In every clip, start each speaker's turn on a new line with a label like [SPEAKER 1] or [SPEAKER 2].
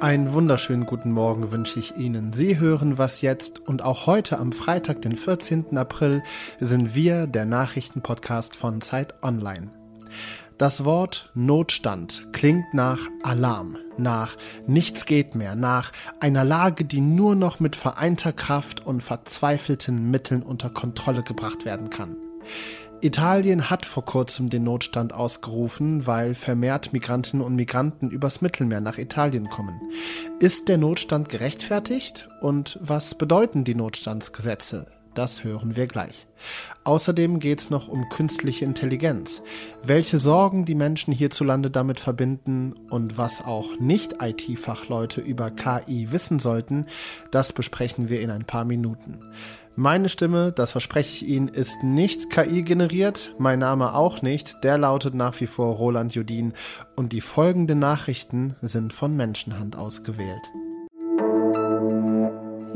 [SPEAKER 1] Einen wunderschönen guten Morgen wünsche ich Ihnen. Sie hören was jetzt und auch heute am Freitag, den 14. April, sind wir der Nachrichtenpodcast von Zeit Online. Das Wort Notstand klingt nach Alarm, nach nichts geht mehr, nach einer Lage, die nur noch mit vereinter Kraft und verzweifelten Mitteln unter Kontrolle gebracht werden kann. Italien hat vor kurzem den Notstand ausgerufen, weil vermehrt Migrantinnen und Migranten übers Mittelmeer nach Italien kommen. Ist der Notstand gerechtfertigt und was bedeuten die Notstandsgesetze? Das hören wir gleich. Außerdem geht es noch um künstliche Intelligenz. Welche Sorgen die Menschen hierzulande damit verbinden und was auch Nicht-IT-Fachleute über KI wissen sollten, das besprechen wir in ein paar Minuten. Meine Stimme, das verspreche ich Ihnen, ist nicht KI generiert, mein Name auch nicht, der lautet nach wie vor Roland Judin und die folgenden Nachrichten sind von Menschenhand ausgewählt.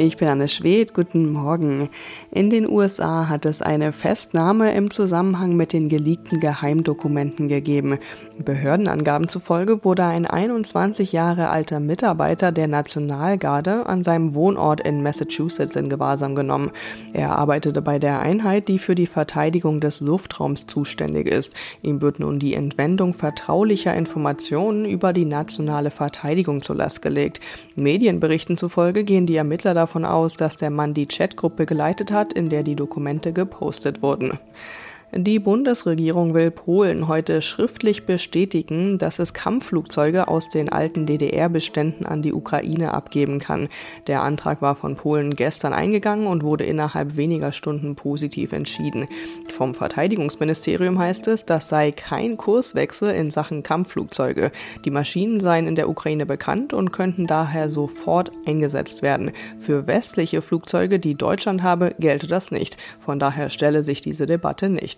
[SPEAKER 2] Ich bin Anne Schwedt, guten Morgen. In den USA hat es eine Festnahme im Zusammenhang mit den geleakten Geheimdokumenten gegeben. Behördenangaben zufolge wurde ein 21 Jahre alter Mitarbeiter der Nationalgarde an seinem Wohnort in Massachusetts in Gewahrsam genommen. Er arbeitete bei der Einheit, die für die Verteidigung des Luftraums zuständig ist. Ihm wird nun die Entwendung vertraulicher Informationen über die nationale Verteidigung zur Last gelegt. Medienberichten zufolge gehen die Ermittler davon aus, dass der Mann die Chatgruppe geleitet hat, in der die Dokumente gepostet wurden. Die Bundesregierung will Polen heute schriftlich bestätigen, dass es Kampfflugzeuge aus den alten DDR-Beständen an die Ukraine abgeben kann. Der Antrag war von Polen gestern eingegangen und wurde innerhalb weniger Stunden positiv entschieden. Vom Verteidigungsministerium heißt es, das sei kein Kurswechsel in Sachen Kampfflugzeuge. Die Maschinen seien in der Ukraine bekannt und könnten daher sofort eingesetzt werden. Für westliche Flugzeuge, die Deutschland habe, gelte das nicht. Von daher stelle sich diese Debatte nicht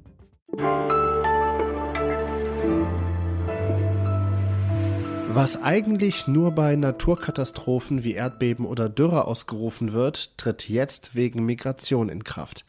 [SPEAKER 3] zeit.de/slash bestellen.
[SPEAKER 1] Was eigentlich nur bei Naturkatastrophen wie Erdbeben oder Dürre ausgerufen wird, tritt jetzt wegen Migration in Kraft.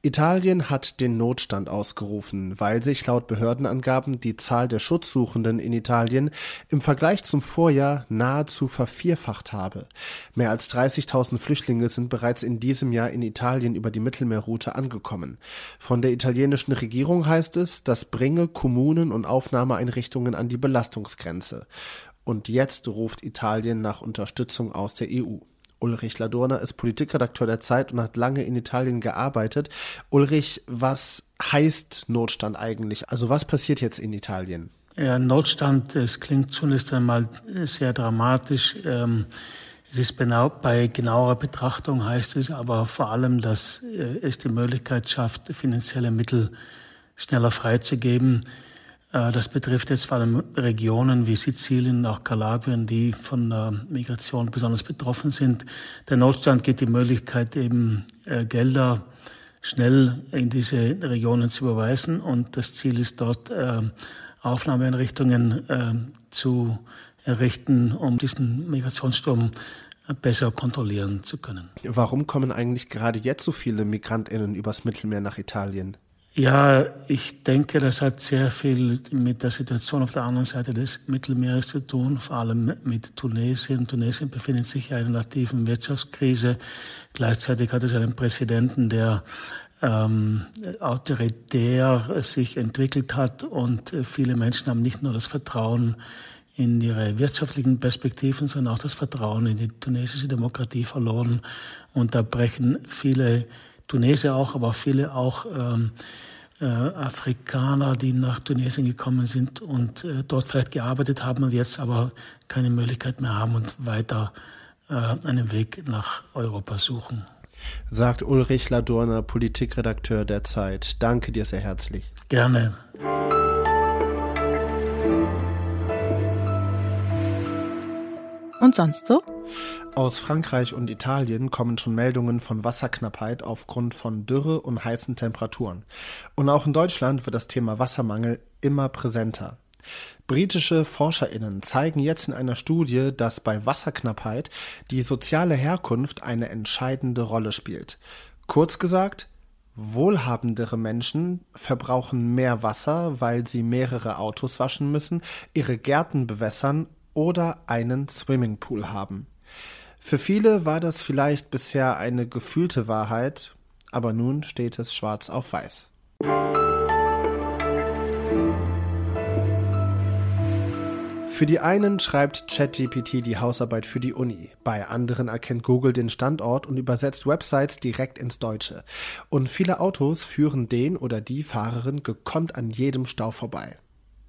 [SPEAKER 1] Italien hat den Notstand ausgerufen, weil sich laut Behördenangaben die Zahl der Schutzsuchenden in Italien im Vergleich zum Vorjahr nahezu vervierfacht habe. Mehr als 30.000 Flüchtlinge sind bereits in diesem Jahr in Italien über die Mittelmeerroute angekommen. Von der italienischen Regierung heißt es, das bringe Kommunen und Aufnahmeeinrichtungen an die Belastungsgrenze. Und jetzt ruft Italien nach Unterstützung aus der EU. Ulrich Ladurner ist Politikredakteur der Zeit und hat lange in Italien gearbeitet. Ulrich, was heißt Notstand eigentlich? Also was passiert jetzt in Italien?
[SPEAKER 4] Ja, Notstand, es klingt zunächst einmal sehr dramatisch. Ähm, es ist bei genauerer Betrachtung heißt es aber vor allem, dass äh, es die Möglichkeit schafft, finanzielle Mittel schneller freizugeben das betrifft jetzt vor allem Regionen wie Sizilien, auch Kalabrien, die von Migration besonders betroffen sind. Der Notstand gibt die Möglichkeit, eben äh, Gelder schnell in diese Regionen zu überweisen. Und das Ziel ist dort, äh, Aufnahmeeinrichtungen zu errichten, um diesen Migrationsstrom besser kontrollieren zu können.
[SPEAKER 1] Warum kommen eigentlich gerade jetzt so viele Migrantinnen übers Mittelmeer nach Italien?
[SPEAKER 4] Ja, ich denke, das hat sehr viel mit der Situation auf der anderen Seite des Mittelmeeres zu tun, vor allem mit Tunesien. Tunesien befindet sich in einer tiefen Wirtschaftskrise. Gleichzeitig hat es einen Präsidenten, der ähm, autoritär sich entwickelt hat und viele Menschen haben nicht nur das Vertrauen in ihre wirtschaftlichen Perspektiven, sondern auch das Vertrauen in die tunesische Demokratie verloren. Und da brechen viele Tunesier auch, aber viele auch ähm, äh, Afrikaner, die nach Tunesien gekommen sind und äh, dort vielleicht gearbeitet haben und jetzt aber keine Möglichkeit mehr haben und weiter äh, einen Weg nach Europa suchen.
[SPEAKER 1] Sagt Ulrich Ladurner, Politikredakteur der Zeit. Danke dir sehr herzlich.
[SPEAKER 4] Gerne.
[SPEAKER 3] Und sonst so?
[SPEAKER 1] Aus Frankreich und Italien kommen schon Meldungen von Wasserknappheit aufgrund von Dürre und heißen Temperaturen. Und auch in Deutschland wird das Thema Wassermangel immer präsenter. Britische Forscherinnen zeigen jetzt in einer Studie, dass bei Wasserknappheit die soziale Herkunft eine entscheidende Rolle spielt. Kurz gesagt, Wohlhabendere Menschen verbrauchen mehr Wasser, weil sie mehrere Autos waschen müssen, ihre Gärten bewässern oder einen Swimmingpool haben. Für viele war das vielleicht bisher eine gefühlte Wahrheit, aber nun steht es schwarz auf weiß. Für die einen schreibt ChatGPT die Hausarbeit für die Uni, bei anderen erkennt Google den Standort und übersetzt Websites direkt ins Deutsche. Und viele Autos führen den oder die Fahrerin gekonnt an jedem Stau vorbei.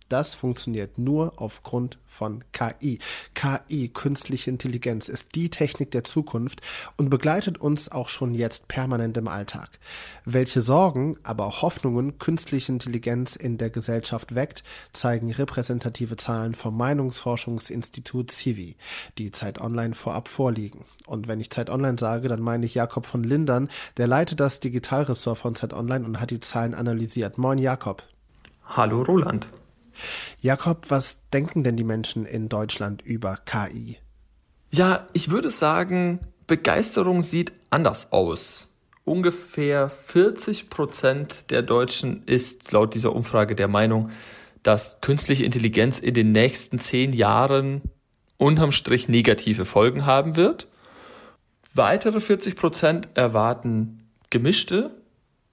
[SPEAKER 1] Das funktioniert nur aufgrund von KI. KI, künstliche Intelligenz, ist die Technik der Zukunft und begleitet uns auch schon jetzt permanent im Alltag. Welche Sorgen, aber auch Hoffnungen künstliche Intelligenz in der Gesellschaft weckt, zeigen repräsentative Zahlen vom Meinungsforschungsinstitut CIVI, die Zeit Online vorab vorliegen. Und wenn ich Zeit Online sage, dann meine ich Jakob von Lindern, der leitet das Digitalressort von Zeit Online und hat die Zahlen analysiert. Moin Jakob.
[SPEAKER 5] Hallo Roland.
[SPEAKER 1] Jakob, was denken denn die Menschen in Deutschland über KI?
[SPEAKER 5] Ja, ich würde sagen, Begeisterung sieht anders aus. Ungefähr 40 Prozent der Deutschen ist laut dieser Umfrage der Meinung, dass künstliche Intelligenz in den nächsten zehn Jahren unterm Strich negative Folgen haben wird. Weitere 40 Prozent erwarten gemischte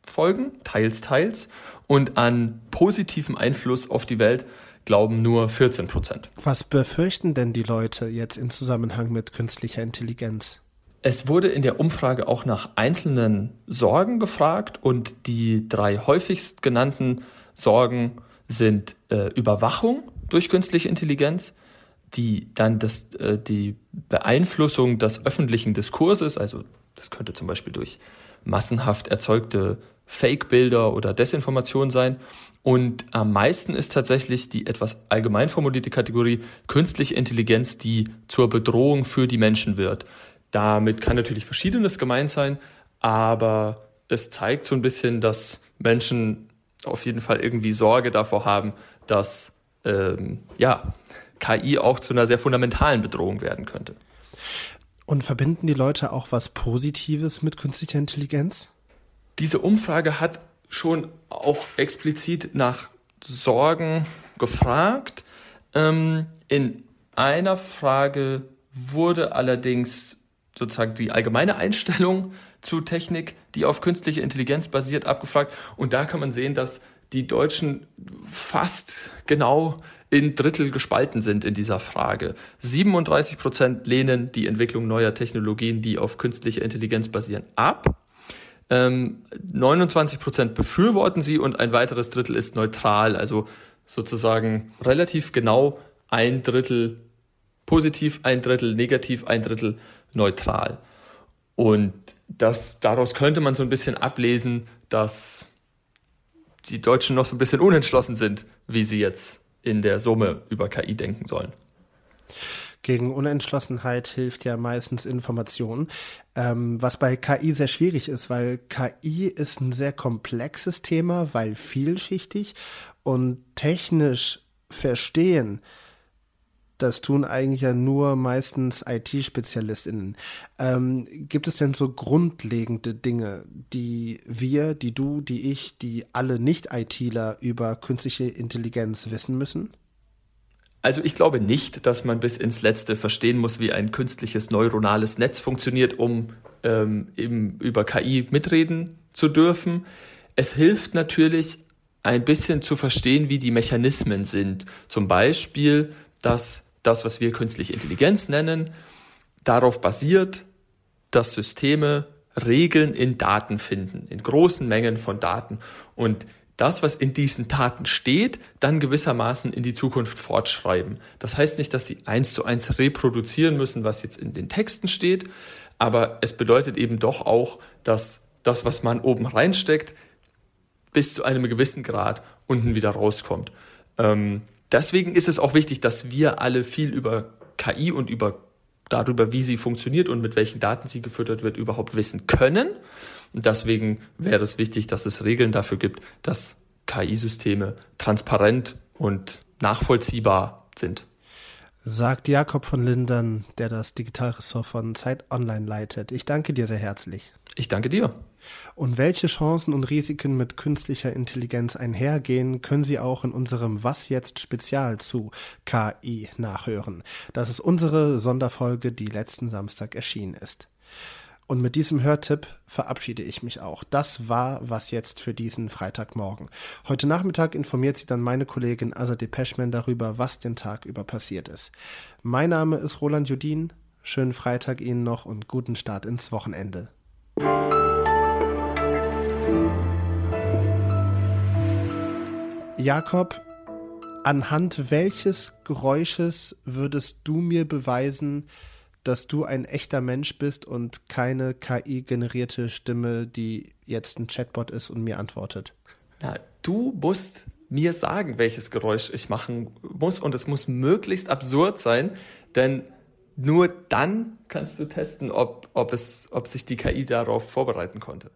[SPEAKER 5] Folgen, teils, teils. Und an positiven Einfluss auf die Welt glauben nur 14 Prozent.
[SPEAKER 1] Was befürchten denn die Leute jetzt in Zusammenhang mit künstlicher Intelligenz?
[SPEAKER 5] Es wurde in der Umfrage auch nach einzelnen Sorgen gefragt und die drei häufigst genannten Sorgen sind äh, Überwachung durch künstliche Intelligenz, die dann das, äh, die Beeinflussung des öffentlichen Diskurses, also das könnte zum Beispiel durch massenhaft erzeugte Fake-Bilder oder Desinformation sein. Und am meisten ist tatsächlich die etwas allgemein formulierte Kategorie künstliche Intelligenz, die zur Bedrohung für die Menschen wird. Damit kann natürlich Verschiedenes gemeint sein, aber es zeigt so ein bisschen, dass Menschen auf jeden Fall irgendwie Sorge davor haben, dass ähm, ja, KI auch zu einer sehr fundamentalen Bedrohung werden könnte.
[SPEAKER 1] Und verbinden die Leute auch was Positives mit künstlicher Intelligenz?
[SPEAKER 5] Diese Umfrage hat schon auch explizit nach Sorgen gefragt. Ähm, in einer Frage wurde allerdings sozusagen die allgemeine Einstellung zu Technik, die auf künstliche Intelligenz basiert, abgefragt. Und da kann man sehen, dass die Deutschen fast genau in Drittel gespalten sind in dieser Frage. 37 Prozent lehnen die Entwicklung neuer Technologien, die auf künstlicher Intelligenz basieren, ab. Ähm, 29 Prozent befürworten sie und ein weiteres Drittel ist neutral, also sozusagen relativ genau ein Drittel positiv, ein Drittel negativ, ein Drittel neutral. Und das, daraus könnte man so ein bisschen ablesen, dass die Deutschen noch so ein bisschen unentschlossen sind, wie sie jetzt in der Summe über KI denken sollen.
[SPEAKER 1] Gegen Unentschlossenheit hilft ja meistens Information, ähm, was bei KI sehr schwierig ist, weil KI ist ein sehr komplexes Thema, weil vielschichtig und technisch verstehen. Das tun eigentlich ja nur meistens IT-SpezialistInnen. Ähm, gibt es denn so grundlegende Dinge, die wir, die du, die ich, die alle Nicht-ITler über künstliche Intelligenz wissen müssen?
[SPEAKER 5] Also ich glaube nicht, dass man bis ins Letzte verstehen muss, wie ein künstliches neuronales Netz funktioniert, um ähm, eben über KI mitreden zu dürfen. Es hilft natürlich ein bisschen zu verstehen, wie die Mechanismen sind. Zum Beispiel, dass das, was wir künstliche Intelligenz nennen, darauf basiert, dass Systeme Regeln in Daten finden, in großen Mengen von Daten. Und das, was in diesen Taten steht, dann gewissermaßen in die Zukunft fortschreiben. Das heißt nicht, dass sie eins zu eins reproduzieren müssen, was jetzt in den Texten steht, aber es bedeutet eben doch auch, dass das, was man oben reinsteckt, bis zu einem gewissen Grad unten wieder rauskommt. Ähm, deswegen ist es auch wichtig, dass wir alle viel über KI und über darüber, wie sie funktioniert und mit welchen Daten sie gefüttert wird, überhaupt wissen können. Und deswegen wäre es wichtig, dass es Regeln dafür gibt, dass KI-Systeme transparent und nachvollziehbar sind.
[SPEAKER 1] Sagt Jakob von Lindern, der das Digitalressort von Zeit Online leitet. Ich danke dir sehr herzlich.
[SPEAKER 5] Ich danke dir.
[SPEAKER 1] Und welche Chancen und Risiken mit künstlicher Intelligenz einhergehen, können Sie auch in unserem Was jetzt Spezial zu KI nachhören. Das ist unsere Sonderfolge, die letzten Samstag erschienen ist. Und mit diesem Hörtipp verabschiede ich mich auch. Das war was jetzt für diesen Freitagmorgen. Heute Nachmittag informiert Sie dann meine Kollegin Azadeh Peschman darüber, was den Tag über passiert ist. Mein Name ist Roland Judin. Schönen Freitag Ihnen noch und guten Start ins Wochenende. Jakob, anhand welches Geräusches würdest du mir beweisen, dass du ein echter Mensch bist und keine KI-generierte Stimme, die jetzt ein Chatbot ist und mir antwortet?
[SPEAKER 5] Na, du musst mir sagen, welches Geräusch ich machen muss und es muss möglichst absurd sein, denn nur dann kannst du testen, ob, ob, es, ob sich die KI darauf vorbereiten konnte.